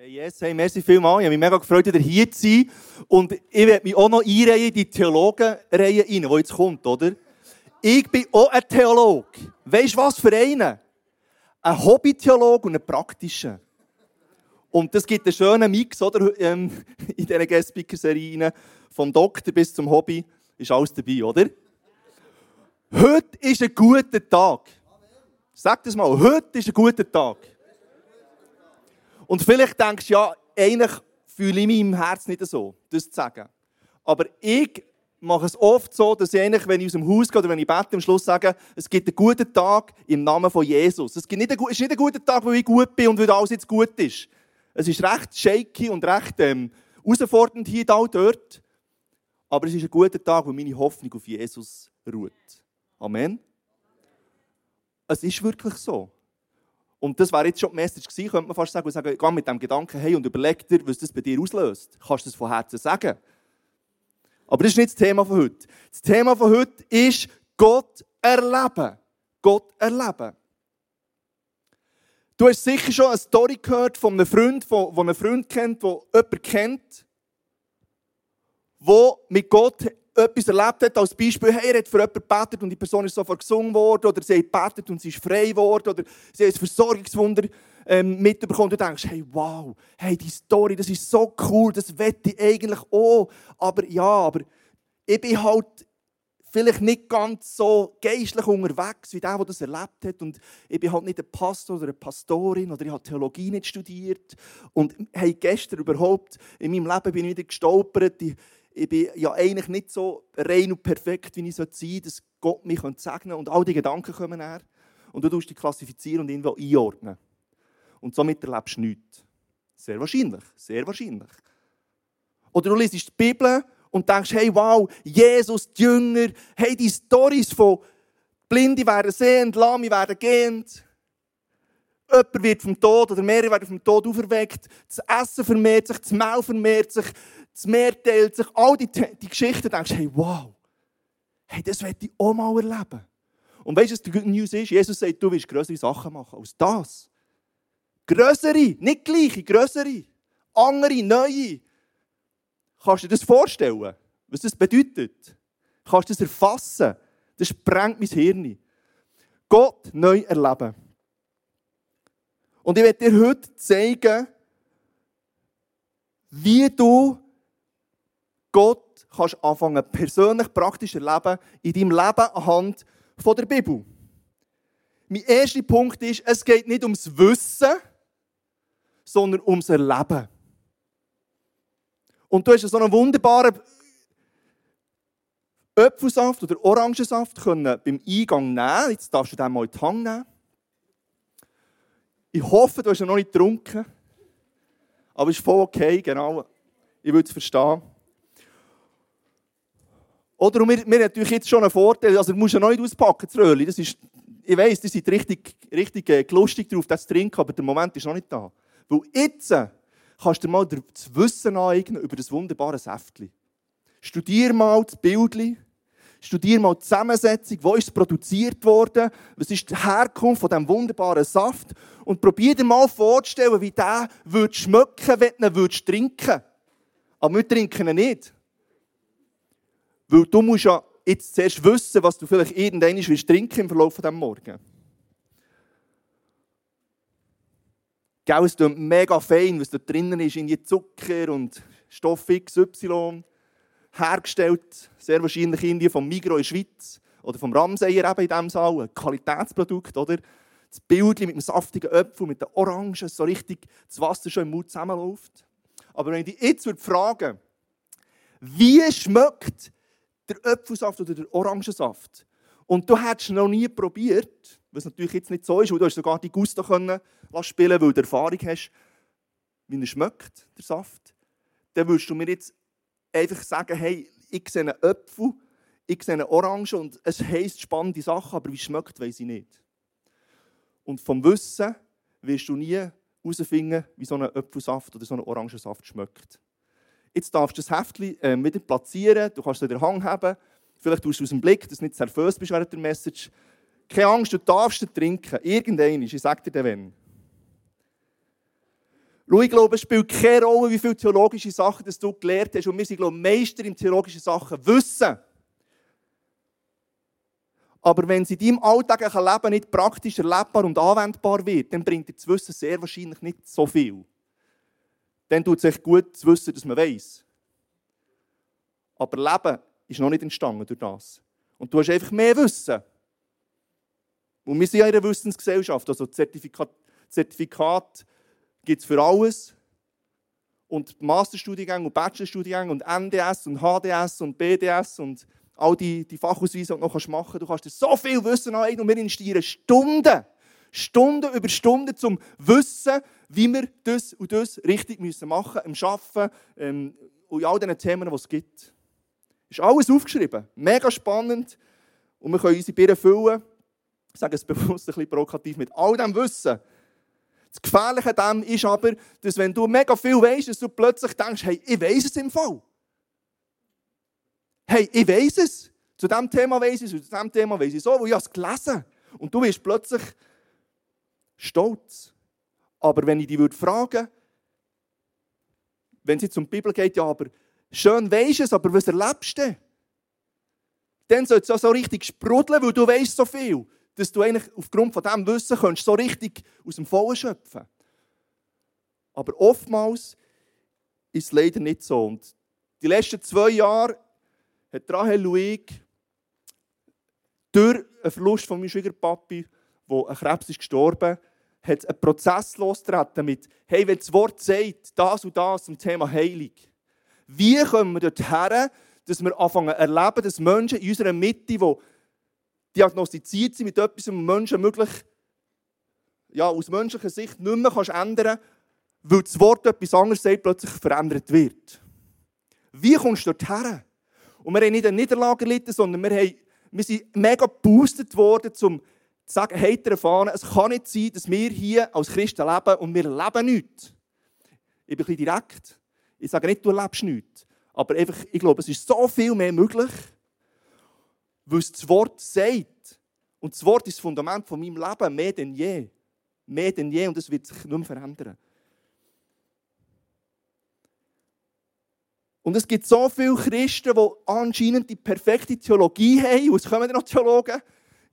Hey, yes, hey, merci vielmals. Ich habe mich mega gefreut, wieder hier zu sein. Und ich werde mich auch noch einreihen in die Theologenreihe rein, die jetzt kommt, oder? Ich bin auch ein Theologe. Weißt du was für einen? Ein Hobby-Theologe und ein praktischer. Und das gibt einen schönen Mix, oder? Ähm, in dieser Guest-Speaker-Serie. Vom Doktor bis zum Hobby ist alles dabei, oder? Heute ist ein guter Tag. Sag das mal. Heute ist ein guter Tag. Und vielleicht denkst du, ja, eigentlich fühle ich mich im Herzen nicht so, das zu sagen. Aber ich mache es oft so, dass ich eigentlich, wenn ich aus dem Haus gehe oder wenn ich bete, am Schluss sage, es gibt einen guten Tag im Namen von Jesus. Es, gibt nicht einen, es ist nicht ein guter Tag, weil ich gut bin und weil alles jetzt gut ist. Es ist recht shaky und recht ähm, herausfordernd hier da dort. Aber es ist ein guter Tag, weil meine Hoffnung auf Jesus ruht. Amen. Es ist wirklich so. Und das wäre jetzt schon die Message gewesen, könnte man fast sagen, und sagen, geh mit dem Gedanken hey und überleg dir, was das bei dir auslöst. Kannst du das von Herzen sagen? Aber das ist nicht das Thema von heute. Das Thema von heute ist Gott erleben. Gott erleben. Du hast sicher schon eine Story gehört von einem Freund, der einen Freund kennt, der jemanden kennt, der mit Gott etwas erlebt hat, als Beispiel, hey, er hat für jemanden gebetet und die Person ist sofort gesungen worden, oder sie hat gebetet und sie ist frei geworden, oder sie hat ein Versorgungswunder ähm, mitbekommen. Du denkst, hey, wow, hey, die Story, das ist so cool, das wette ich eigentlich auch. Aber ja, aber ich bin halt vielleicht nicht ganz so geistlich unterwegs wie der, der das erlebt hat. Und ich bin halt nicht ein Pastor oder eine Pastorin oder ich habe Theologie nicht studiert. Und hey, gestern überhaupt in meinem Leben bin ich wieder gestolpert. Ich, ich bin ja eigentlich nicht so rein und perfekt, wie ich sein sollte, dass Gott mich segnen könnte. Und all die Gedanken kommen her. Und du tust die klassifizieren und irgendwo einordnen. Und somit erlebst du nichts. Sehr wahrscheinlich. Sehr wahrscheinlich. Oder du liest die Bibel und denkst, hey, wow, Jesus, die Jünger, hey, die Storys von Blinde werden sehend, Lahme werden gehend. Jemand wird vom Tod oder mehrere werden vom Tod auferweckt. Das Essen vermehrt sich, das Maul vermehrt sich, das Meer teilt sich, all die, die Geschichten, denkst hey, wow, hey, das werde ich auch mal erleben. Und weißt du, was die Good News ist? Jesus sagt, du willst größere Sachen machen als das. Größere, nicht gleiche, größere, andere, neue. Kannst du dir das vorstellen, was das bedeutet? Kannst du das erfassen? Das sprengt mein Hirn. Gott neu erleben. Und ich werde dir heute zeigen, wie du Gott kannst anfangen persönlich praktisch erleben in deinem Leben anhand von der Bibel. Mein erster Punkt ist, es geht nicht ums Wissen, sondern ums Erleben. Und du hast so einen wunderbaren Apfelsaft oder Orangensaft können beim Eingang nehmen. Jetzt darfst du den mal in die Hand nehmen. Ich hoffe, du hast ihn noch nicht getrunken. Aber es ist voll okay, genau. Ich würde es verstehen. Oder und wir, wir haben natürlich jetzt schon einen Vorteil, also du musst ja noch nicht auspacken, das Röhrchen. Das ist, ich weiss, die sind richtig, richtig äh, lustig drauf, das zu trinken, aber der Moment ist noch nicht da. Weil jetzt äh, kannst du dir mal das Wissen aneignen über das wunderbare Säftchen. Studier mal das Bildchen, studier mal die Zusammensetzung, wo ist es produziert worden, was ist die Herkunft von diesem wunderbaren Saft und probier dir mal vorzustellen, wie der würde schmecken, wenn du ihn trinken. Aber wir trinken ihn nicht. Weil du musst ja jetzt zuerst wissen, was du vielleicht irgendwann willst trinken im Verlauf dieses Morgen. Gell, es klingt mega fein, was da drinnen ist, in Zucker und Stoff XY. Hergestellt, sehr wahrscheinlich in Indien, vom Migro in der Schweiz oder vom Ramseyer eben in diesem Saal. Ein Qualitätsprodukt, oder? Das Bild mit dem saftigen Apfel, mit den Orangen, so richtig das Wasser schon im Mund zusammenläuft. Aber wenn ich dich jetzt fragen würde, wie schmeckt der Apfelsaft oder der Orangensaft. Und du hättest noch nie probiert, was natürlich jetzt nicht so ist, weil du hast sogar die Gusto können spielen, weil du Erfahrung hast, wie er schmeckt, der Saft. Dann würdest du mir jetzt einfach sagen, hey, ich sehe einen Apfel, ich sehe eine Orange und es heisst spannende Sachen, aber wie schmeckt, weiß ich nicht. Und vom Wissen wirst du nie herausfinden, wie so ein Apfelsaft oder so ein Orangensaft schmeckt. Jetzt darfst du das Heftchen äh, wieder platzieren, du kannst es den Hang haben. Vielleicht tust du aus dem Blick, dass du nicht nervös bist während der Message. Keine Angst, du darfst es trinken. Irgendein ich sage dir dann wenn. Ich glaube, es spielt keine Rolle, wie viele theologische Sachen dass du gelernt hast. Und wir sind, glaube ich, Meister in theologischen Sachen. Wissen. Aber wenn es in deinem alltäglichen Leben nicht praktisch erlebbar und anwendbar wird, dann bringt dir das Wissen sehr wahrscheinlich nicht so viel. Dann tut es echt gut zu wissen, dass man weiß. Aber Leben ist noch nicht entstanden durch das. Und du hast einfach mehr Wissen. Und wir sind ja in einer Wissensgesellschaft. Also Zertifikat, Zertifikat gibt es für alles. Und Masterstudiengänge und Bachelorstudiengänge und NDS und HDS und BDS und all die, die Fachausweise, die du noch machen kannst. Du kannst dir so viel Wissen aneignen und wir investieren Stunden, Stunden über Stunden zum Wissen, wie wir das und das richtig machen müssen, im Arbeiten ähm, und in all diesen Themen, die es gibt. Ist alles aufgeschrieben. Mega spannend. Und wir können unsere Birnen füllen. Ich sage es bewusst ein bisschen provokativ mit all dem Wissen. Das Gefährliche dem ist aber, dass wenn du mega viel weißt, dass du plötzlich denkst, hey, ich weiß es im Fall. Hey, ich weiß es. Zu diesem Thema weiß ich es, zu diesem Thema weiß ich es so, weil ich es gelesen Und du wirst plötzlich stolz. Aber wenn ich fragen würde, wenn es jetzt die Bibel geht, ja, aber schön weisst es, aber was erlebst du? Dann soll es so richtig sprudeln, weil du weißt so viel, dass du eigentlich aufgrund von diesem Wissen kannst, so richtig aus dem Vollen schöpfen Aber oftmals ist es leider nicht so. Und die letzten zwei Jahre hat Rahel Luig durch einen Verlust von meinem Schwiegerpapi, wo ein Krebs ist gestorben, hat einen Prozess losgetreten mit, hey, wenn das Wort sagt, das und das zum Thema Heilung, wie kommen wir dorthin, dass wir anfangen zu erleben, dass Menschen in unserer Mitte, die diagnostiziert sind mit etwas, was Menschen möglich, ja, aus menschlicher Sicht nicht mehr kannst ändern weil das Wort etwas anderes sagt, plötzlich verändert wird. Wie kommst du dorthin? Und wir haben nicht eine Niederlage erlitten, sondern wir, haben, wir sind mega geboostet worden, um sagen, hey, erfahren, es kann nicht sein, dass wir hier als Christen leben und wir leben nichts. Ich bin ein bisschen direkt. Ich sage nicht, du lebst nichts. Aber einfach, ich glaube, es ist so viel mehr möglich, weil es das Wort sagt. Und das Wort ist das Fundament von meinem Leben, mehr denn je. Mehr denn je und es wird sich nicht mehr verändern. Und es gibt so viele Christen, die anscheinend die perfekte Theologie haben. Und es kommen noch Theologen.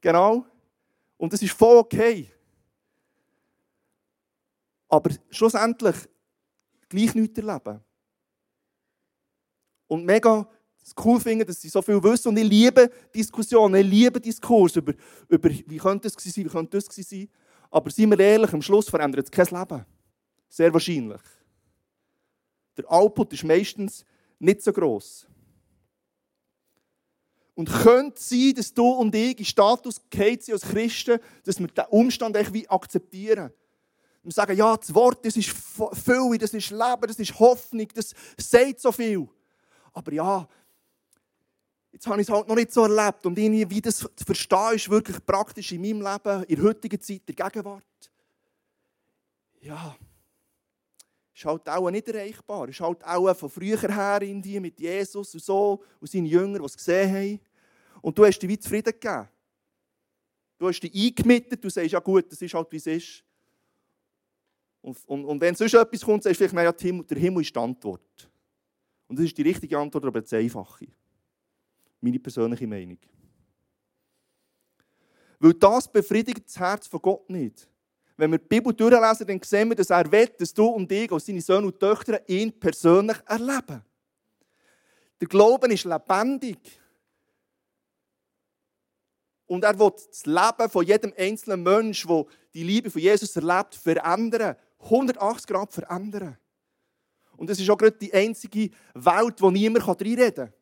Genau. Und das ist voll okay. Aber schlussendlich gleich nichts erleben und mega cool finden, dass sie so viel wissen. Und ich liebe Diskussionen, ich liebe Diskurs über, über wie könnte es sein, wie könnte das sein. Aber seien wir ehrlich, am Schluss verändert es kein Leben. Sehr wahrscheinlich. Der Output ist meistens nicht so groß. Und könnte sein, dass du und ich in Status sind als Christen, dass wir diesen Umstand echt akzeptieren. Wir sagen, ja, das Wort, das ist Fülle, das ist Leben, das ist Hoffnung, das sagt so viel aber ja, jetzt habe ich es halt noch nicht so erlebt. Und irgendwie, wie das zu verstehen ist, wirklich praktisch in meinem Leben, in der heutigen Zeit, der Gegenwart. Ja, ist halt auch nicht erreichbar. Ist halt auch von früher her in dir mit Jesus und so und seinen Jüngern, die es gesehen haben. Und du hast dich wie zufrieden gegeben. Du hast dich eingemietet, du sagst, ja gut, das ist halt, wie es ist. Und, und, und wenn sonst etwas kommt, sagst du vielleicht, naja, der Himmel ist die Antwort. Und das ist die richtige Antwort, aber eine einfache. Meine persönliche Meinung. Weil das befriedigt das Herz von Gott nicht. Wenn wir die Bibel durchlesen, dann sehen wir, dass er will, dass du und ich als seine Söhne und Töchter ihn persönlich erleben. Der Glauben ist lebendig. Und er will das Leben von jedem einzelnen Menschen, der die Liebe von Jesus erlebt, verändern. 180 Grad verändern. Und das ist auch gerade die einzige Welt, wo niemand reinreden kann.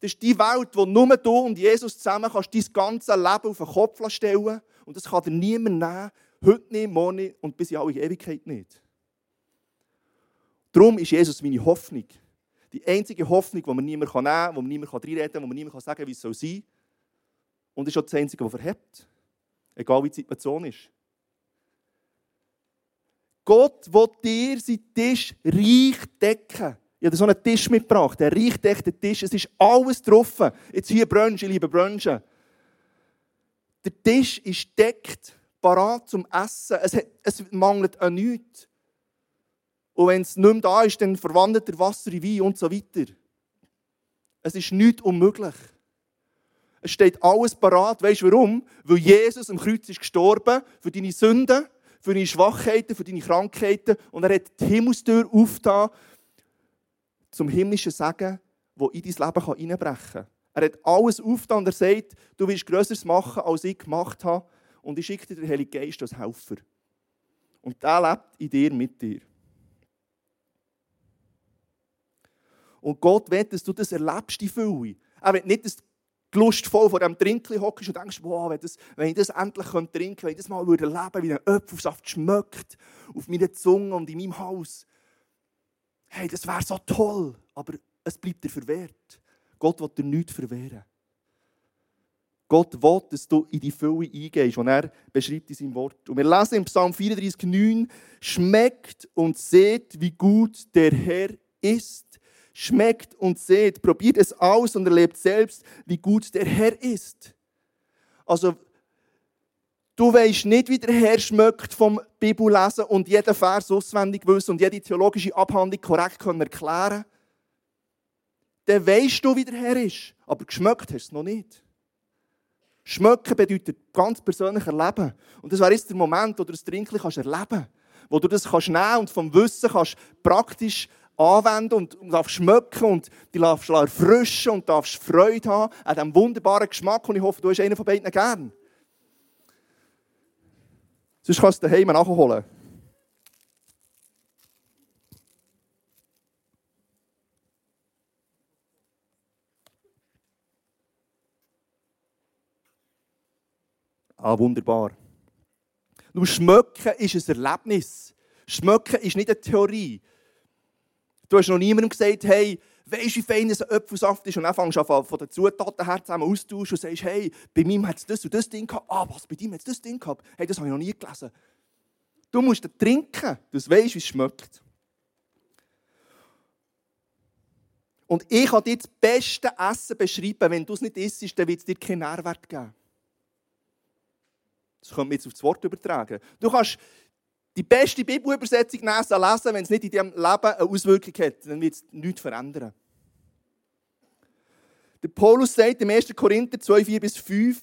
Das ist die Welt, wo nur du und Jesus zusammen kannst dein ganze Leben auf den Kopf stellen Und das kann dir niemand nehmen. Heute nicht, morgen nicht und bis in alle Ewigkeit nicht. Darum ist Jesus meine Hoffnung. Die einzige Hoffnung, die man niemand nehmen kann, wo man niemand reinreden kann, wo man niemand sagen kann, wie es sein soll. Und ist auch das Einzige, was verhebt. Egal wie die Situation ist. Gott will dir seinen Tisch reich decken. Ich habe so einen Tisch mitgebracht, einen reich deckten Tisch. Es ist alles drauf. Jetzt hier Brunch, ich liebe Brunchen. Der Tisch ist deckt, parat zum Essen. Es, hat, es mangelt an nichts. Und wenn es nicht mehr da ist, dann verwandelt er Wasser in Wein und so weiter. Es ist nichts unmöglich. Es steht alles parat. Weißt du warum? Weil Jesus am Kreuz ist gestorben für deine Sünden, für deine Schwachheiten, für deine Krankheiten. Und er hat die Himmelstür aufgetan zum himmlischen Segen, wo in dein Leben einbrechen kann. Er hat alles aufgetan und er sagt, du willst Größeres machen, als ich gemacht habe. Und ich schicke dir den Heiligen Geist als Helfer. Und der lebt in dir, mit dir. Und Gott will, dass du das erlebst, die Fülle. Er will nicht, dass du lustvoll vor diesem Trinkli hockst und denkst, wow, wenn, das, wenn ich das endlich trinken könnte, wenn ich das mal erleben würde, wie ein Apfelsaft schmeckt auf meiner Zunge und in meinem Haus. Hey, das wäre so toll, aber es bleibt dir verwehrt. Gott will dir nichts verwehren. Gott will, dass du in die Fülle eingehst, und er beschreibt in seinem Wort. Und wir lesen im Psalm 34, 9, schmeckt und seht, wie gut der Herr ist. Schmeckt und seht, probiert es aus und erlebt selbst, wie gut der Herr ist. Also, du weißt nicht, wie der Herr schmeckt vom Bibellesen und jeden Vers auswendig wissen und jede theologische Abhandlung korrekt können erklären dann weißt du, wie der Herr ist. Aber geschmeckt hast du es noch nicht. Schmecken bedeutet ganz persönlich erleben. Und das wäre jetzt der Moment, wo du das Trinken erleben kannst. Wo du das kannst nehmen und vom Wissen kannst praktisch anwenden und, darfst schmecken und die darfst erfrischen und darfst Freude haben an diesem wunderbaren Geschmack. Und ich hoffe, du hast einen von beiden gern. Sonst kannst du daheim nachholen. Ah, wunderbar. Nur Schmecken ist ein Erlebnis. Schmecken ist nicht eine Theorie. Du hast noch niemandem gesagt, hey, weißt du, wie fein ein Apfelsaft ist? Und dann fängst du an, von den Zutaten her zusammen austauschen und sagst, hey, bei mir hat es das und das Ding gehabt. Ah, was, bei dir hat es das Ding gehabt? Hey, das habe ich noch nie gelesen. Du musst das trinken, du weißt, wie es schmeckt. Und ich kann dir das beste Essen beschreiben. Wenn du es nicht isst, dann wird es dir keinen Nährwert geben. Das können wir jetzt auf das Wort übertragen. Du kannst die beste Bibelübersetzung lesen, wenn es nicht in deinem Leben eine Auswirkung hat. Dann wird es nichts verändern. Der Paulus sagt im 1. Korinther 2, 4 bis 5,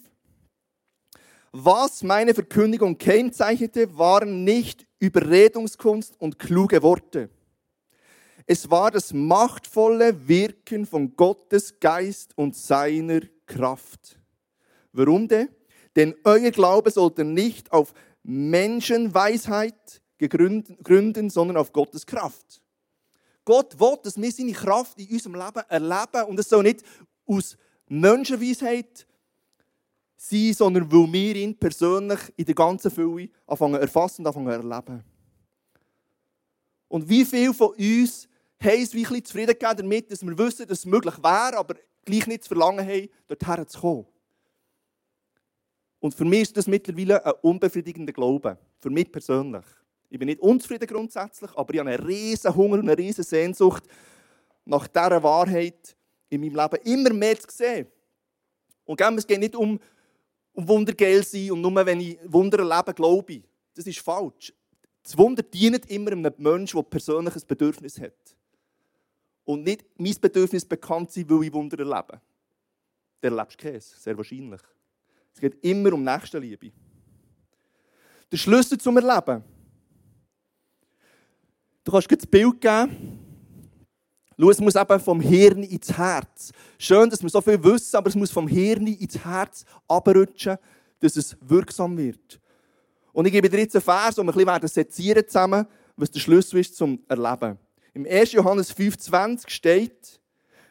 was meine Verkündigung kennzeichnete, waren nicht Überredungskunst und kluge Worte. Es war das machtvolle Wirken von Gottes Geist und seiner Kraft. Warum denn? Denn euer Glaube sollte nicht auf Menschenweisheit gründen, sondern auf Gottes Kraft. Gott will, dass wir seine Kraft in unserem Leben erleben und es soll nicht aus Menschenweisheit sein, sondern weil wir ihn persönlich in der ganzen Fülle anfangen erfassen und anfangen erleben. Und wie viele von uns haben es wie ein zufrieden gegeben damit, dass wir wissen, dass es möglich wäre, aber gleich nicht zu verlangen haben, dorthin zu kommen. Und für mich ist das mittlerweile ein unbefriedigender Glaube. Für mich persönlich. Ich bin nicht unzufrieden grundsätzlich, aber ich habe einen riesen Hunger und eine riesen Sehnsucht nach dieser Wahrheit in meinem Leben immer mehr zu sehen. Und es geht nicht um, um Wundergeld sein und nur wenn ich Wunder erlebe, glaube ich. Das ist falsch. Das Wunder dient immer einem Menschen, der persönlich ein Bedürfnis hat. Und nicht mein Bedürfnis bekannt sein, weil ich Wunder erlebe. Der erlebst Käse, sehr wahrscheinlich. Es geht immer um Nächstenliebe. Der Schlüssel zum Erleben. Du kannst dir das Bild geben. Schau, es muss eben vom Hirn ins Herz. Schön, dass wir so viel wissen, aber es muss vom Hirn ins Herz abrutschen, dass es wirksam wird. Und ich gebe dir jetzt einen Vers, wo wir ein bisschen sezieren zusammen, was der Schlüssel ist zum Erleben. Im 1. Johannes 5,20 steht,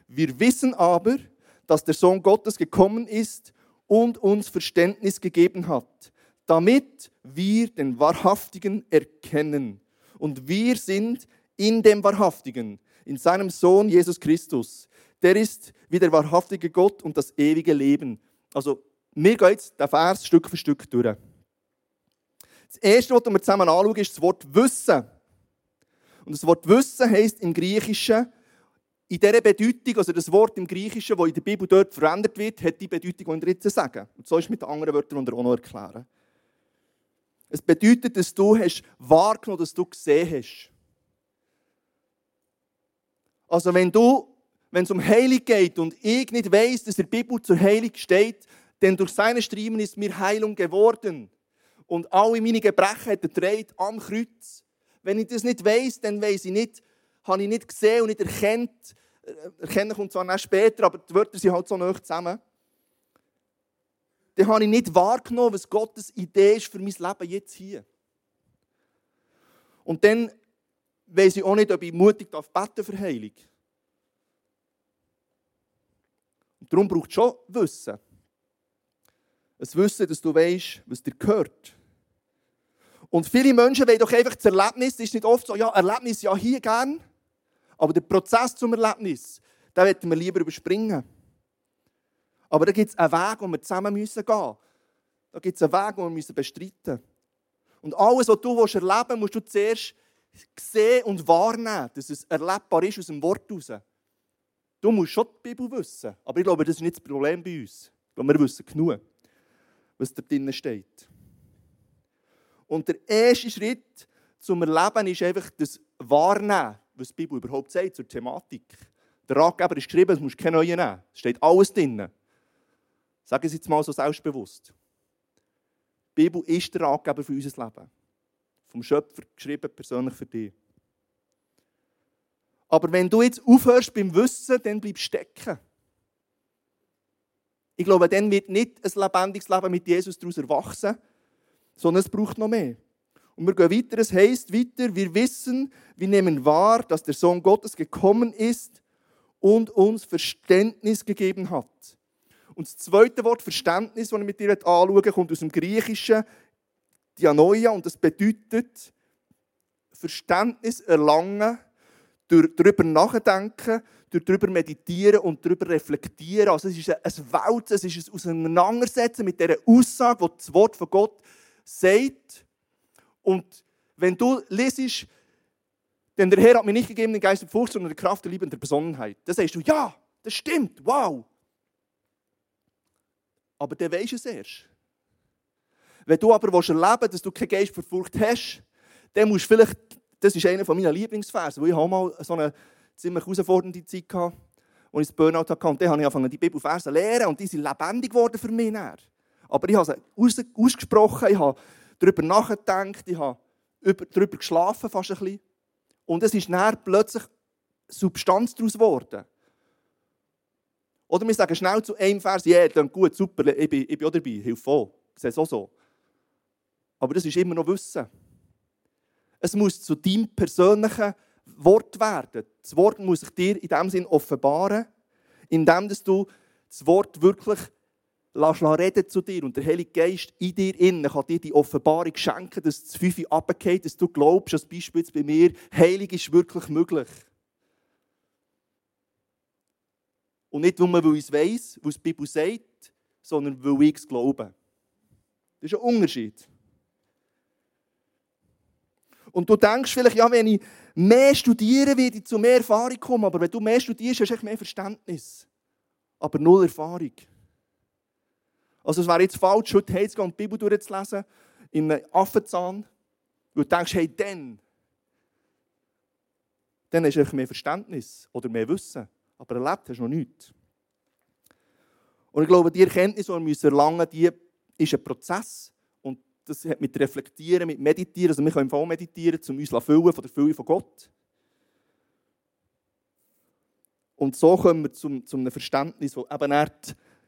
wir wissen aber, dass der Sohn Gottes gekommen ist, und uns Verständnis gegeben hat, damit wir den Wahrhaftigen erkennen. Und wir sind in dem Wahrhaftigen, in seinem Sohn Jesus Christus. Der ist wie der wahrhaftige Gott und das ewige Leben. Also, mir geht jetzt der Vers Stück für Stück durch. Das erste, was wir zusammen anschauen, ist das Wort Wissen. Und das Wort Wissen heißt im Griechischen in dieser Bedeutung, also das Wort im Griechischen, das in der Bibel dort verwendet wird, hat die Bedeutung, die ich jetzt sage. Und so ist es mit den anderen Wörtern, die ich auch noch erklären. Es bedeutet, dass du hast wahrgenommen, dass du gesehen hast. Also wenn du, wenn es um Heilung geht und ich nicht weiß, dass in der Bibel zur Heilung steht, denn durch seine Striemen ist mir Heilung geworden. Und alle meine Gebrechen hat er gedreht am Kreuz. Wenn ich das nicht weiß, dann weiß ich nicht, habe ich nicht gesehen und nicht erkannt. Äh, erkennen kommt zwar erst später, aber die Wörter sind halt so nah zusammen. Dann habe ich nicht wahrgenommen, was Gottes Idee ist für mein Leben jetzt hier. Und dann weiß ich auch nicht, ob ich mutig darf beten für Heilung. Und darum braucht es schon Wissen. Ein Wissen, dass du weißt, was dir gehört. Und viele Menschen wollen doch einfach das Erlebnis. Es ist nicht oft so, ja, Erlebnis ja hier gern. Aber der Prozess zum Erlebnis, den möchten wir lieber überspringen. Aber da gibt es einen Weg, wo wir zusammen gehen müssen. Da gibt es einen Weg, den wir bestreiten müssen. Und alles, was du erleben willst, musst du zuerst sehen und wahrnehmen, dass es erlebbar ist aus dem Wort heraus. Du musst schon die Bibel wissen. Aber ich glaube, das ist nicht das Problem bei uns. Weil wir wissen genug, was da drinnen steht. Und der erste Schritt zum Erleben ist einfach das Wahrnehmen, was die Bibel überhaupt sagt zur Thematik. Der Ratgeber ist geschrieben, es muss keine neue nehmen. Es steht alles drin. Sagen Sie jetzt mal so selbstbewusst. Die Bibel ist der Ratgeber für unser Leben. Vom Schöpfer geschrieben, persönlich für dich. Aber wenn du jetzt aufhörst beim Wissen, dann bleibst du stecken. Ich glaube, dann wird nicht ein lebendiges Leben mit Jesus daraus erwachsen, sondern es braucht noch mehr. Und wir gehen weiter, es heißt weiter, wir wissen, wir nehmen wahr, dass der Sohn Gottes gekommen ist und uns Verständnis gegeben hat. Und das zweite Wort Verständnis, das ich mit dir anschaue, kommt aus dem Griechischen Dianoia und das bedeutet Verständnis erlangen, durch darüber nachdenken, durch darüber meditieren und darüber reflektieren. Also es ist ein Wälzen, es ist ein Auseinandersetzen mit dieser Aussage, die das Wort von Gott sagt. Und wenn du lesest, denn der Herr hat mir nicht gegeben den Geist der Furcht, sondern die Kraft der Liebe und der Besonnenheit. Dann sagst du, ja, das stimmt, wow. Aber dann weisst du es erst. Wenn du aber erleben willst, dass du keinen Geist für Furcht hast, dann musst du vielleicht, das ist einer meiner Lieblingsverse, weil ich habe mal so eine ziemlich herausfordernde Zeit gehabt, als ich das Burnout hatte. Und dann habe ich angefangen, die Bibelverse zu lernen und die sind lebendig geworden für mich. Aber ich habe sie ausgesprochen, ich habe darüber nachgedacht, ich habe darüber geschlafen fast ein bisschen. Und es ist dann plötzlich Substanz daraus geworden. Oder wir sagen schnell zu einem Vers, ja, yeah, gut, super, ich bin, ich bin auch dabei, hilf auch. Sehe es auch so. Aber das ist immer noch Wissen. Es muss zu deinem persönlichen Wort werden. Das Wort muss sich dir in dem Sinn offenbaren, indem du das Wort wirklich lass reden zu dir und der Heilige Geist in dir innen kann dir die Offenbarung schenken, dass das Fünfe abgeht, dass du glaubst, als Beispiel bei mir, Heilig ist wirklich möglich. Und nicht, weil ich es weiss, was die Bibel sagt, sondern weil ich es glaube. Das ist ein Unterschied. Und du denkst vielleicht, ja, wenn ich mehr studiere, werde ich zu mehr Erfahrung kommen. Aber wenn du mehr studierst, hast du mehr Verständnis. Aber null Erfahrung. Also es wäre jetzt falsch, heute heimzugehen und die Bibel durchzulesen, in einem Affenzahn, weil du denkst, hey, dann, dann hast du mehr Verständnis oder mehr Wissen. Aber erlebt hast du noch nichts. Und ich glaube, die Erkenntnis, die wir erlangen müssen, die ist ein Prozess. Und das hat mit Reflektieren, mit Meditieren, also wir können auch meditieren, um uns zu füllen von der Fülle von Gott. Und so kommen wir zum, zum Verständnis, wo eben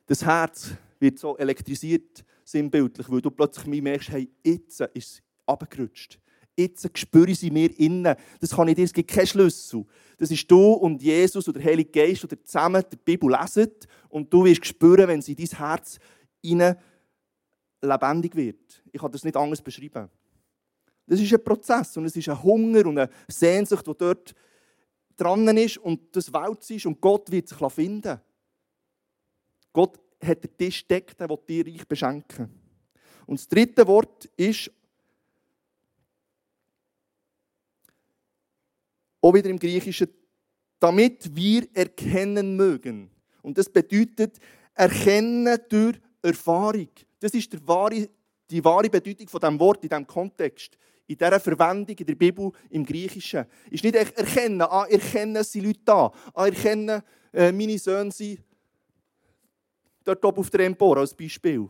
das Herz wird so elektrisiert, sinnbildlich, weil du plötzlich merkst, hey, jetzt ist es abgerutscht. Jetzt spüre sie mir innen. Das kann ich dir, es gibt keinen Schlüssel. Das ist du und Jesus oder der Heilige Geist, oder zusammen die Bibel lesen und du wirst spüren, wenn sie in dein Herz innen lebendig wird. Ich kann das nicht anders beschreiben. Das ist ein Prozess und es ist ein Hunger und eine Sehnsucht, die dort dran ist und das Welt ist und Gott wird sich finden. Gott hat den Tisch deckt, der will dir reich beschenken. Und das dritte Wort ist auch wieder im Griechischen, damit wir erkennen mögen. Und das bedeutet, erkennen durch Erfahrung. Das ist die wahre, die wahre Bedeutung von diesem Wort in diesem Kontext. in dieser Verwendung in der Bibel im Griechischen ist nicht erkennen, ah, erkennen, sind Leute da, ah, erkennen, äh, meine Söhne sind dort oben auf der Empore als Beispiel.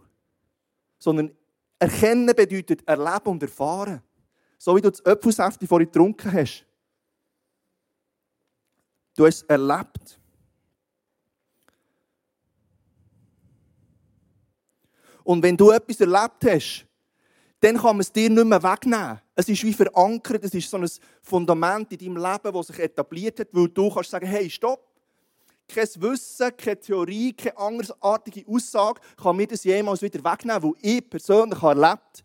Sondern erkennen bedeutet erleben und erfahren. So wie du das Apfelsäfte vorhin getrunken hast. Du hast es erlebt. Und wenn du etwas erlebt hast, dann kann man es dir nicht mehr wegnehmen. Es ist wie verankert, es ist so ein Fundament in deinem Leben, das sich etabliert hat, weil du kannst sagen, hey, stopp. Kein Wissen, keine Theorie, keine andersartige Aussage kann mir das jemals wieder wegnehmen, weil ich persönlich erlebt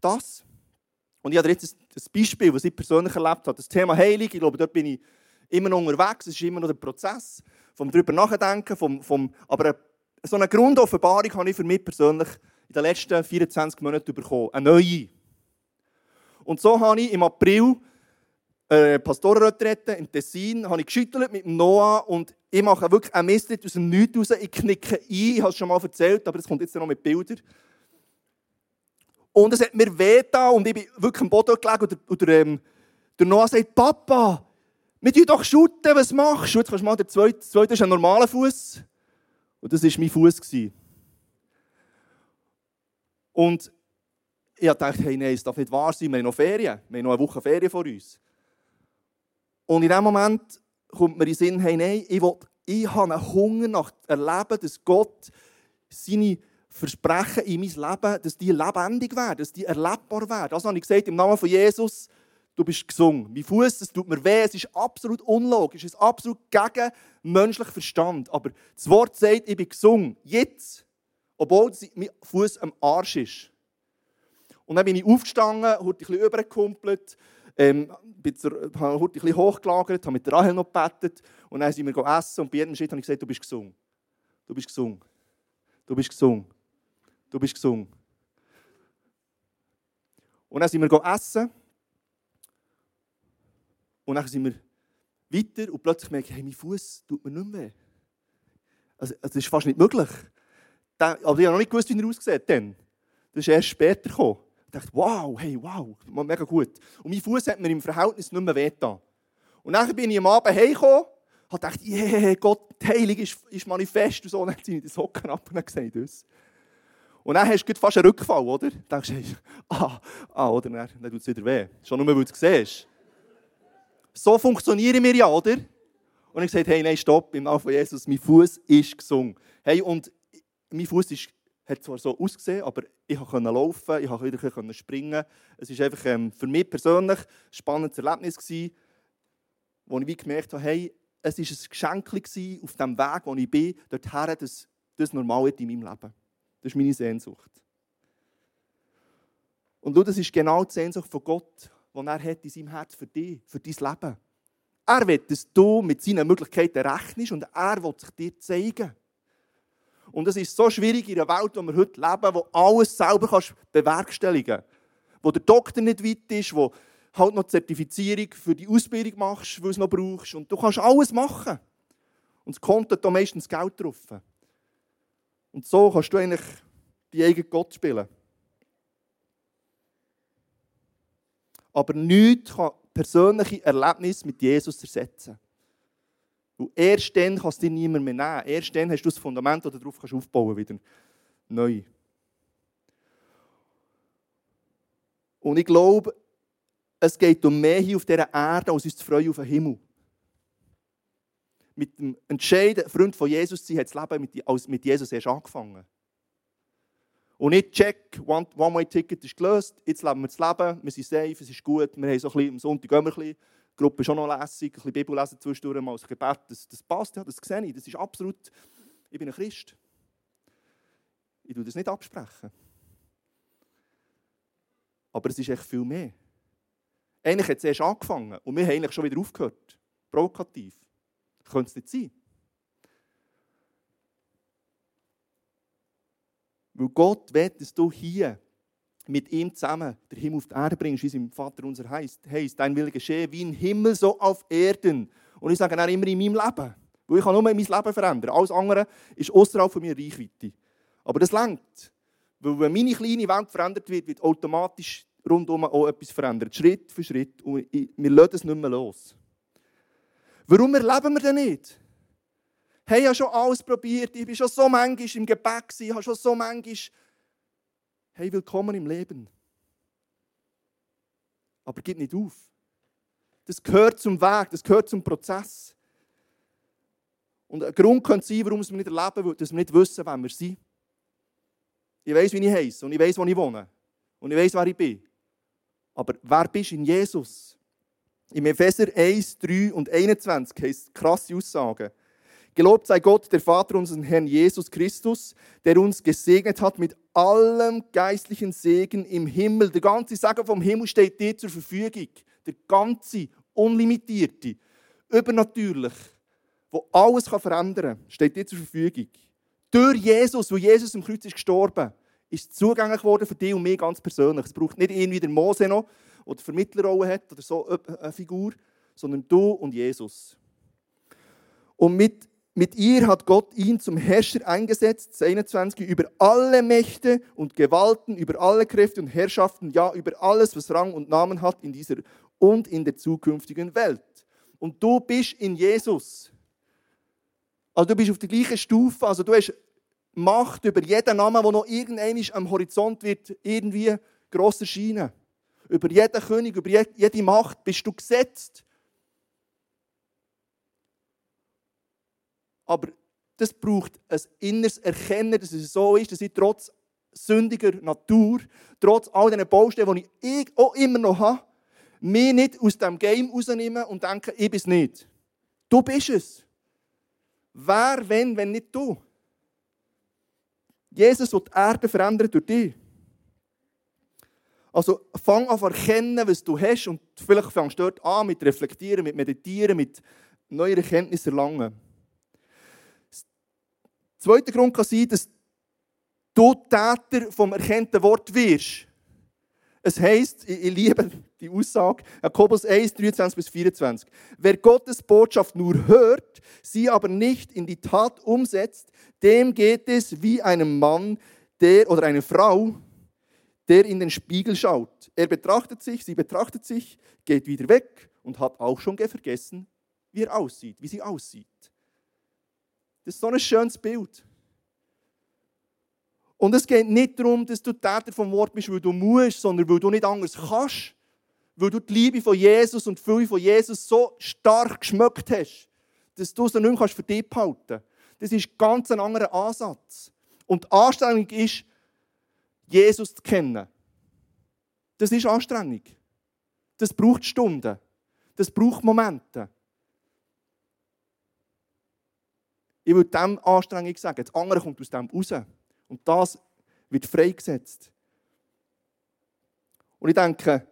das. Und ich habe jetzt ein Beispiel, das ich persönlich erlebt habe. Das Thema Heilung, ich glaube, dort bin ich immer noch unterwegs. Es ist immer noch der Prozess vom darüber nachdenken, vom, vom, aber so eine Grundoffenbarung habe ich für mich persönlich in den letzten 24 Monaten bekommen. Eine neue. Und so habe ich im April eine Pastorenretrette in Tessin habe ich geschüttelt mit Noah und ich mache wirklich einen Mist aus dem Nichts raus. Ich knicke ein, ich habe es schon mal erzählt, aber das kommt jetzt noch mit Bildern. Und es hat mir weh und ich bin wirklich am Boden gelegen und der, und der, ähm, der Noah sagt, Papa, wir tun doch shooten, was machst du? Jetzt kannst du mal, der zweite, zweite ist ein normaler Fuß. Und das war mein Fuß. Und ich dachte, hey, nein, es darf nicht wahr sein, wir haben noch Ferien, wir haben noch eine Woche Ferien vor uns. Und in dem Moment kommt mir in den Sinn, hey, nein, ich, will, ich habe einen Hunger nach Erleben, dass Gott seine Versprechen in mein Leben, dass die lebendig werden, dass die erlebbar werden. Das habe ich gesagt, im Namen von Jesus, du bist gesungen. Mein Fuß, es tut mir weh, es ist absolut unlogisch, es ist absolut gegen menschlichen Verstand. Aber das Wort sagt, ich bin gesungen. Jetzt, obwohl mein Fuß am Arsch ist. Und dann bin ich aufgestanden, habe ein bisschen übergekumpelt, ähm, habe ein bisschen hochgelagert, habe mit Rahel noch gebetet und dann sind wir essen und bei jedem Schritt habe ich gesagt, du bist gesungen. Du bist gesungen. Du bist gesungen. Du bist gesungen. Und dann sind wir essen und dann sind wir weiter und plötzlich merke ich, hey, mein Fuß tut mir nicht mehr weh. Also, also, das ist fast nicht möglich. aber ich habe noch nicht gewusst, wie er aussieht. Das ist erst später gekommen. Dachte, wow, hey, wow, mega gut. Und mein Fuß hat mir im Verhältnis nicht mehr wehgetan. Und dann bin ich am Abend heimgekommen und dachte, yeah, Gott, die Heilung ist, ist manifest. Und so, und dann ziehe ich die Socken ab und ich das. Und dann hast du fast einen Rückfall, oder? Dann denkst du, ah, ah, oder? Dann, dann tut es wieder weh. Schon nur, weil du es siehst so funktionieren wir ja, oder? Und ich gesagt, hey, nein, stopp, im Namen von Jesus, mein Fuß ist gesungen. Hey, und mein Fuß hat zwar so ausgesehen, aber ich konnte laufen, ich konnte wieder springen. Es war einfach ähm, für mich persönlich ein spannendes Erlebnis, gewesen, wo ich wie gemerkt habe, hey, es war ein Geschenk auf dem Weg, wo ich bin, dorthin, dass das normal ist in meinem Leben. Das ist meine Sehnsucht. Und das ist genau die Sehnsucht von Gott die er hat in seinem Herz für dich, für dein Leben. Er will, dass du mit seinen Möglichkeiten rechnest und er will sich dir zeigen. Und es ist so schwierig in einer Welt, in der wir heute leben, wo alles selber kannst bewerkstelligen kannst. Wo der Doktor nicht weit ist, wo halt noch die Zertifizierung für die Ausbildung machst, weil du es noch brauchst. Und du kannst alles machen. Und es kommt da meistens Geld drauf. Und so kannst du eigentlich die eigene Gott spielen. Aber nichts kann persönliche Erlebnisse mit Jesus ersetzen. Und erst dann kann es dir niemand mehr nehmen. Erst dann hast du das Fundament, das du darauf kannst aufbauen wieder neu. Und ich glaube, es geht um mehr hier auf dieser Erde, als uns zu freuen auf den Himmel. Mit dem Entscheiden, Freund von Jesus zu sein, hat das Leben mit Jesus erst angefangen. Und nicht check, One-Way-Ticket ist gelöst, jetzt leben wir das Leben, wir sind safe, es ist gut, wir haben so ein bisschen, am Sonntag gehen wir ein bisschen, Gruppe ist auch noch lässig, ein bisschen Bibel lesen zwischendurch, mal ein Gebet, das, das passt, ja, das sehe ich, das ist absolut, ich bin ein Christ. Ich tue das nicht absprechen. Aber es ist echt viel mehr. Eigentlich hat es erst angefangen und wir haben eigentlich schon wieder aufgehört. Provokativ. Könnte es nicht sein. Weil Gott will, dass du hier mit ihm zusammen den Himmel auf die Erde bringst, wie es im Vater unser heißt. Heißt, dein Wille geschehe wie im Himmel, so auf Erden. Und ich sage auch immer in meinem Leben. Weil ich kann nur mein Leben verändern. Alles andere ist außerhalb von meiner Reichweite. Aber das längt. Weil wenn meine kleine Welt verändert wird, wird automatisch rundum auch etwas verändert. Schritt für Schritt. Und wir lassen es nicht mehr los. Warum erleben wir das nicht? Hey, ich habe schon alles probiert. Ich war schon so manchmal im Gebet. Ich habe schon so manchmal. Hey, willkommen im Leben. Aber gib nicht auf. Das gehört zum Weg, das gehört zum Prozess. Und ein Grund könnte sein, warum wir nicht erleben, dass wir nicht wissen, wer wir sind. Ich weiß, wie ich heiße und ich weiß, wo ich wohne. Und ich weiß, wer ich bin. Aber wer bist du in Jesus? Im Epheser 1, 3 und 21 heißt krasse Aussagen. Gelobt sei Gott, der Vater unseres Herrn Jesus Christus, der uns gesegnet hat mit allem geistlichen Segen im Himmel. Der ganze Segen vom Himmel steht dir zur Verfügung. Der ganze, unlimitierte, übernatürlich, wo alles verändern kann, steht dir zur Verfügung. Durch Jesus, wo Jesus im Kreuz ist gestorben, ist zugänglich geworden für dich und mich ganz persönlich. Es braucht nicht irgendwie der Mose noch, der Vermittlerrolle hat oder so eine Figur, sondern du und Jesus. Und mit mit ihr hat Gott ihn zum Herrscher eingesetzt, 21, über alle Mächte und Gewalten, über alle Kräfte und Herrschaften, ja, über alles, was Rang und Namen hat in dieser und in der zukünftigen Welt. Und du bist in Jesus. Also du bist auf der gleichen Stufe, also du hast Macht über jeden Namen, der noch irgendwann am Horizont wird, irgendwie gross erscheinen. Über jeden König, über jede Macht bist du gesetzt. Aber das braucht ein inneres Erkennen, dass es so ist, dass ich trotz sündiger Natur, trotz all diesen Baustellen, die ich auch immer noch habe, mich nicht aus diesem Game rausnehme und denke, ich bin es nicht. Du bist es. Wer, wenn, wenn nicht du? Jesus wird die Erde verändern durch dich. Also fang an zu erkennen, was du hast und vielleicht fängst du dort an mit Reflektieren, mit Meditieren, mit neuen Erkenntnissen erlangen. Zweiter Grund kann sein, dass du Täter vom erkannten Wort wirst. Es heisst, ich liebe die Aussage, Jakobus 1, 23 bis 24. Wer Gottes Botschaft nur hört, sie aber nicht in die Tat umsetzt, dem geht es wie einem Mann der, oder eine Frau, der in den Spiegel schaut. Er betrachtet sich, sie betrachtet sich, geht wieder weg und hat auch schon vergessen, wie er aussieht, wie sie aussieht. Das ist so ein schönes Bild. Und es geht nicht darum, dass du Täter vom Wort bist, weil du musst, sondern weil du nicht anders kannst. Weil du die Liebe von Jesus und die Fülle von Jesus so stark geschmeckt hast, dass du es nicht mehr für dich behalten kannst. Das ist ganz ein anderer Ansatz. Und die Anstrengung ist, Jesus zu kennen. Das ist Anstrengung. Das braucht Stunden. Das braucht Momente. Ich würde dem Anstrengung sagen. Das andere kommt aus dem raus. Und das wird freigesetzt. Und ich denke,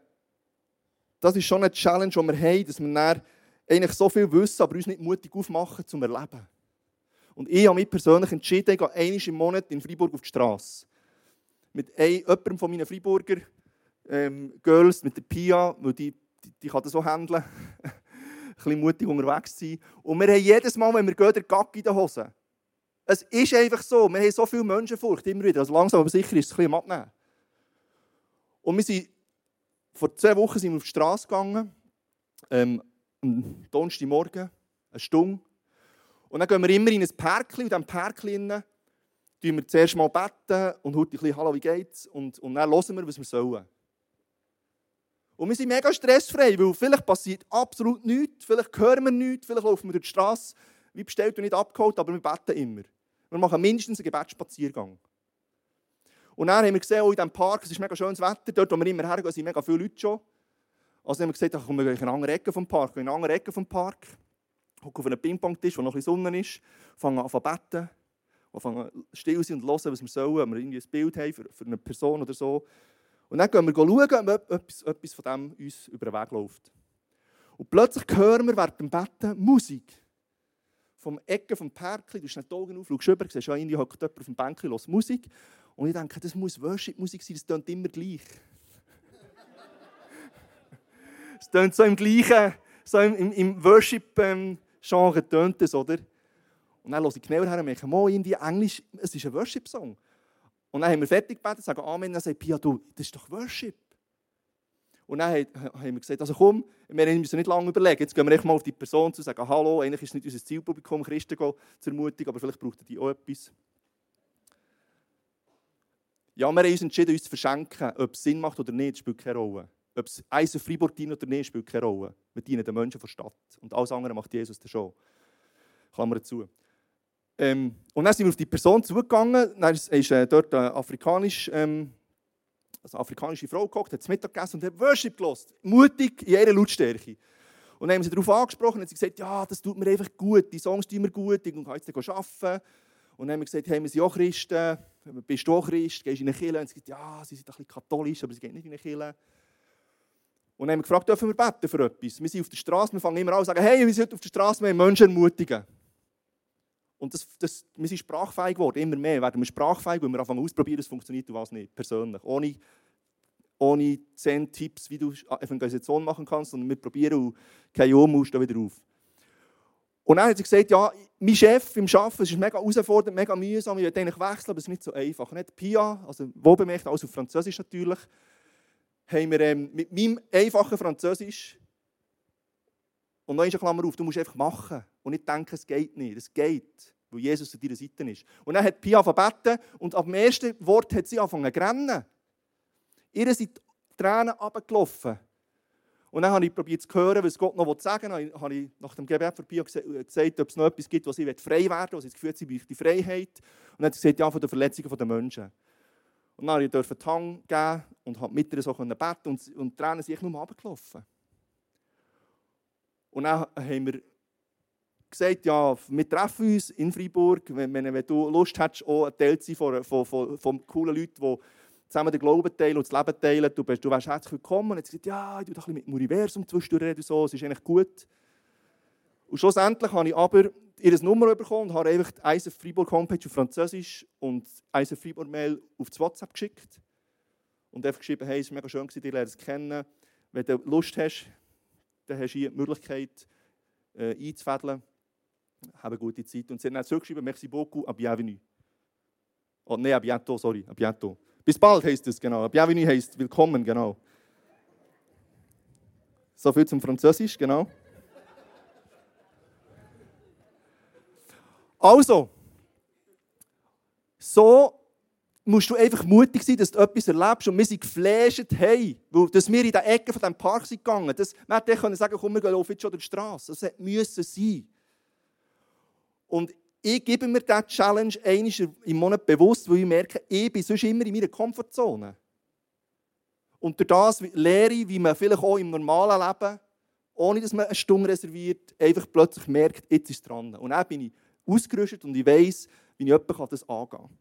das ist schon eine Challenge, die wir haben, dass wir eigentlich so viel wissen, aber uns nicht mutig aufmachen zum Erleben. Und ich habe mich persönlich entschieden, ich gehe einmal im Monat in Freiburg auf die Straße. Mit jemandem von meinen Freiburger ähm, Girls, mit der Pia, weil die, die, die kann das so handeln. Bisschen mutig unterwegs sein. Und wir haben jedes Mal, wenn wir gehen, den Gag in den Hosen. Es ist einfach so. Wir haben so viel Menschenfurcht immer wieder. Also langsam aber sicher ist es ein bisschen abnehmen. Und wir sind, vor zwei Wochen sind wir auf die Straße gegangen. Ähm, am Donnerstagmorgen, eine Stunde. Und dann gehen wir immer in ein Pärkchen. Und in diesem Pärkchen tun wir zuerst mal beten und heute ein bisschen «Hallo, wie geht's?» Und, und dann hören wir, was wir sollen. Und wir sind mega stressfrei, weil vielleicht passiert absolut nichts, vielleicht hören wir nichts, vielleicht laufen wir durch die Straße, wie bestellt und nicht abgeholt, aber wir beten immer. Wir machen mindestens einen Gebetsspaziergang. Und dann haben wir gesehen, auch in diesem Park, es ist mega schönes Wetter, dort, wo wir immer hergehen, sind mega viele Leute schon. Also haben wir gesagt, da kommen wir in eine andere Ecke vom Park, in eine andere Ecke vom Park, hocken auf einem Ping-Pong-Tisch, wo noch ein bisschen Sonne ist, fangen an zu beten, fangen still sein und hören, was wir sollen, wenn wir irgendwie ein Bild haben für, für eine Person oder so. Und dann gehen wir schauen, ob etwas, etwas von dem uns über den Weg läuft. Und plötzlich hören wir während dem Betten Musik. Vom Ecken vom Perkli, du schnell die Augen auf, schaust rüber, siehst, irgendwie hockt jemand auf dem Bänkchen, hört Musik. Und ich denke, das muss Worship-Musik sein, das klingt immer gleich. es klingt so im gleichen, so im, im Worship-Genre tönt oder? Und dann höre ich genauer her und merke, oh, irgendwie Englisch, es ist ein Worship-Song. Und dann haben wir fertig gebetet, sagen Amen, und dann sagt Pia, du, das ist doch Worship. Und dann haben wir gesagt, also komm, wir müssen nicht lange überlegen. Jetzt gehen wir echt mal auf die Person zu und sagen, hallo, eigentlich ist nicht unser Zielpublikum, Christen zu ermutigen, aber vielleicht braucht die auch etwas. Ja, wir haben uns entschieden, uns zu verschenken. Ob es Sinn macht oder nicht, spielt keine Rolle. Ob es Eisen Freiburg dient oder nicht, spielt keine Rolle. Wir dienen den Menschen der Stadt. Und alles andere macht Jesus dann schon. Klammer dazu. Ähm, und dann sind wir auf die Person zugegangen. Dann ist, ist äh, dort eine, afrikanisch, ähm, also eine afrikanische Frau gekocht, hat Mittag gegessen und hat Worship gelost. Mutig in ihrer Lautstärke. Und dann haben sie darauf angesprochen und sie gesagt, ja, das tut mir einfach gut, die Songs tun mir gut, ich kann jetzt arbeiten. Und dann haben wir gesagt, hey, wir sind auch Christen, bist du auch Christ, gehst in eine Kirche? Und sie gesagt, ja, sie sind ein bisschen katholisch, aber sie gehen nicht in eine Kirche. Und dann haben wir gefragt, dürfen wir beten für etwas? Wir sind auf der Straße, wir fangen immer an und sagen, hey, wir sind auf der Straße, wir Menschen ermutigen. Und das, das, wir sind sprachfähig geworden, immer mehr werden wir sprachfähig, weil wir anfangen ausprobieren, es funktioniert und was nicht, persönlich. Ohne, ohne zehn Tipps, wie du Evangelisation machen kannst, sondern wir probieren und gehen um und wieder auf. Und dann hat sie gesagt, ja, mein Chef im Arbeiten, es ist mega herausfordernd, mega mühsam, ich will eigentlich wechseln, aber es ist nicht so einfach. Und Pia, also wo bemerkt, alles auf Französisch natürlich, haben wir ähm, mit meinem einfachen Französisch und noch eine Klammer auf, du musst einfach machen und nicht denken, es geht nicht. Es geht, weil Jesus an deiner Seite ist. Und dann hat Pia angefangen und ab dem ersten Wort hat sie angefangen zu rennen. Ihr sind Tränen runtergelaufen. Und dann habe ich probiert zu hören, was Gott noch sagen will. Dann habe ich nach dem Gebet für Pia gesagt, ob es noch etwas gibt, was ich frei werden will, was ich das Gefühl habe, sie die Freiheit. Und dann hat sie gesagt, ja, von den Verletzungen der Menschen. Und dann durfte ich die Hand geben und habe mit ihr so beten und, und die Tränen sind nur runtergelaufen. Und dann haben wir gesagt, ja, wir treffen uns in Freiburg, wenn, wenn du Lust hast, auch ein Teil zu sein von, von, von, von coolen Leuten, die zusammen den Glauben teilen und das Leben teilen. Du, bist, du wärst herzlich willkommen. Und hat gesagt, ja, ich tue ein mit dem Universum zwischendurch reden, so, es ist eigentlich gut. Und schlussendlich habe ich aber ihr Nummer bekommen und habe einfach die ISF Freiburg Homepage auf Französisch und ISF Freiburg Mail auf WhatsApp geschickt. Und einfach geschrieben, hey, es war mega schön, dich zu kennen. Wenn du Lust hast, dann hast du hier die Möglichkeit, äh, einzufädeln. Habe eine gute Zeit. Und sie haben dann zurückgeschrieben, merci beaucoup, à bienvenue. Oh, nein, à bientôt, sorry, à bientôt. Bis bald heisst es, genau. Bienvenue heisst willkommen, genau. So viel zum Französisch, genau. Also, so musst du einfach mutig sein, dass du etwas erlebst. Und wir sind geflasht, hey, dass wir in der Ecke von diesem Park sind gegangen. Das, man hätte können sagen, komm, wir gehen jetzt schon durch die Straße. Das musste sein. Und ich gebe mir diese Challenge einmal im Monat bewusst, weil ich merke, ich bin sonst immer in meiner Komfortzone. Und das lehre ich, wie man vielleicht auch im normalen Leben, ohne dass man eine Stunde reserviert, einfach plötzlich merkt, jetzt ist es dran. Und dann bin ich ausgerüstet und ich weiß, wie ich das angehen kann.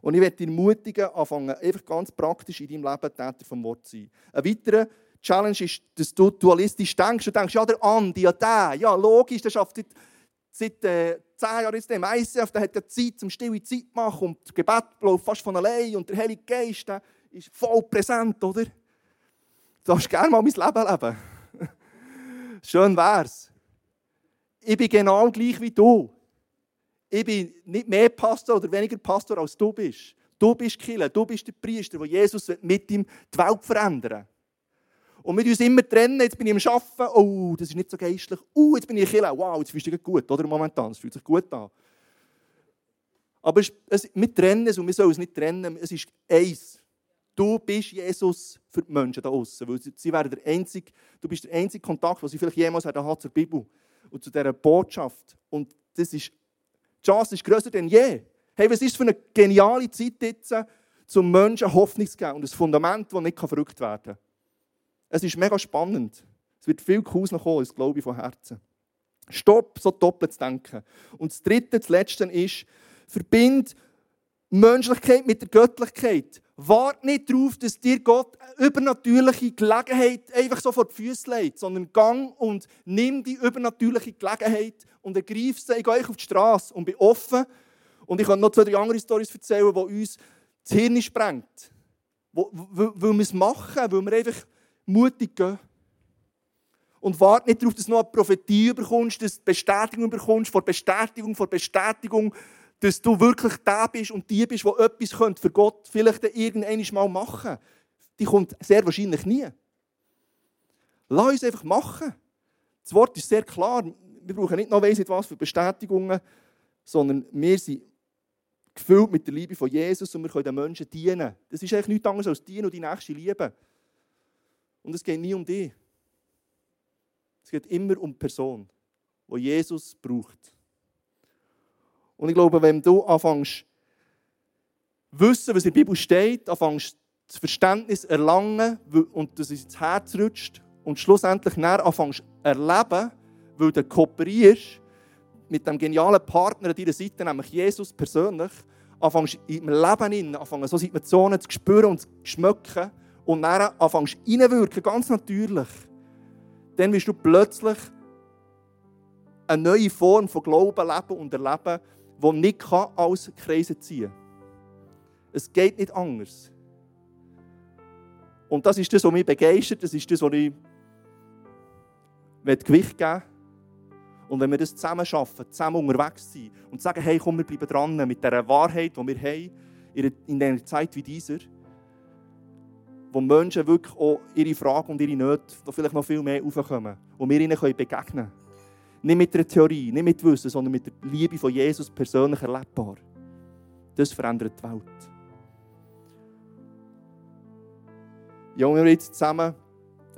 Und ich werde dich ermutigen, anfangen, einfach ganz praktisch in deinem Leben Täter vom Wort zu sein. Ein weiterer Challenge ist, dass du dualistisch denkst. Du denkst, ja, der Andi, ja, der, ja, logisch, der schafft seit äh, zehn Jahren jetzt im ICF, der hat ja Zeit, zum stille Zeit zu machen und das Gebet läuft fast von allein und der Heilige Geist der ist voll präsent, oder? Du darfst gerne mal mein Leben leben. Schön wär's. Ich bin genau gleich wie du. Ich bin nicht mehr Pastor oder weniger Pastor, als du bist. Du bist Killer, du bist der Priester, der Jesus mit ihm die Welt verändern Und wir uns immer trennen, jetzt bin ich am Arbeiten, oh, das ist nicht so geistlich, oh, jetzt bin ich Killer, wow, jetzt fühlst du dich gut, oder momentan, es fühlt sich gut an. Aber es, es, wir trennen es und wir sollen es nicht trennen, es ist eins. Du bist Jesus für die Menschen da außen, weil sie werden der einzige, du bist der einzige Kontakt, den sie vielleicht jemals haben zur Bibel und zu dieser Botschaft. Und das ist Chance ist größer denn je. Hey, was ist für eine geniale Zeit jetzt, zum Menschen Hoffnung zu geben und ein Fundament, das nicht verrückt werden kann. Es ist mega spannend. Es wird viel Cooles noch kommen, das glaube ich von Herzen. Stopp, so doppelt zu denken. Und das Dritte, das Letzte ist, verbind Menschlichkeit mit der Göttlichkeit. Wart nicht darauf, dass dir Gott eine übernatürliche Gelegenheit einfach so vor die Füße legt, sondern gang und nimm die übernatürliche Gelegenheit und ergreif sie. Ich gehe auf die Straße und bin offen. Und ich kann noch zwei, drei andere Storys erzählen, die uns das Hirn sprengt. Weil wir es machen, weil wir einfach mutig gehen. Und warte nicht darauf, dass du noch eine Prophetie bekommst, dass du Bestätigung bekommst, vor Bestätigung, vor Bestätigung, dass du wirklich der bist und die bist, der etwas für Gott vielleicht irgendwann mal machen könnte. Die kommt sehr wahrscheinlich nie. Lass uns einfach machen. Das Wort ist sehr klar. Wir brauchen nicht noch weiss nicht was für Bestätigungen, sondern wir sind gefüllt mit der Liebe von Jesus und wir können den Menschen dienen. Das ist eigentlich nichts anderes als dienen und die Nächste lieben. Und es geht nie um dich. Es geht immer um die Person, die Jesus braucht. Und ich glaube, wenn du anfängst, wissen, was in der Bibel steht, anfängst das Verständnis erlangen und das ins Herz rutscht und schlussendlich dann anfängst erleben, weil du kooperierst mit dem genialen Partner an deiner Seite, nämlich Jesus persönlich, anfängst im Leben in, anfängst so Situationen zu spüren und zu schmecken und dann anfängst reinwirken, ganz natürlich, dann wirst du plötzlich eine neue Form von Glauben leben und erleben, die nicht als Kreise ziehen kann. Es geht nicht anders. Und das ist das, was mich begeistert, das ist das, was ich Gewicht geben Und wenn wir das zusammen schaffen, zusammen unterwegs sind und sagen, hey, komm, wir bleiben dran mit dieser Wahrheit, die wir haben, in einer Zeit wie dieser, wo Menschen wirklich auch ihre Fragen und ihre Nöte vielleicht noch viel mehr aufkommen und wir ihnen begegnen können. Nicht mit der Theorie, nicht mit Wissen, sondern mit der Liebe von Jesus persönlich erlebbar. Das verändert die Welt. Ja, wir jetzt zusammen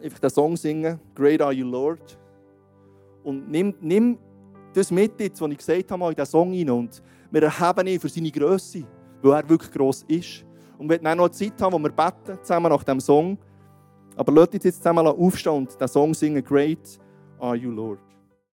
einfach den Song singen, Great Are You Lord. Und nimm, nimm das mit, jetzt, was ich gesagt habe, in diesen Song hinein. Und wir erheben ihn für seine Größe, weil er wirklich gross ist. Und wir werden noch Zeit haben, wo wir beten, zusammen nach diesem Song. Aber lasst uns jetzt zusammen aufstehen und den Song singen, Great Are You Lord.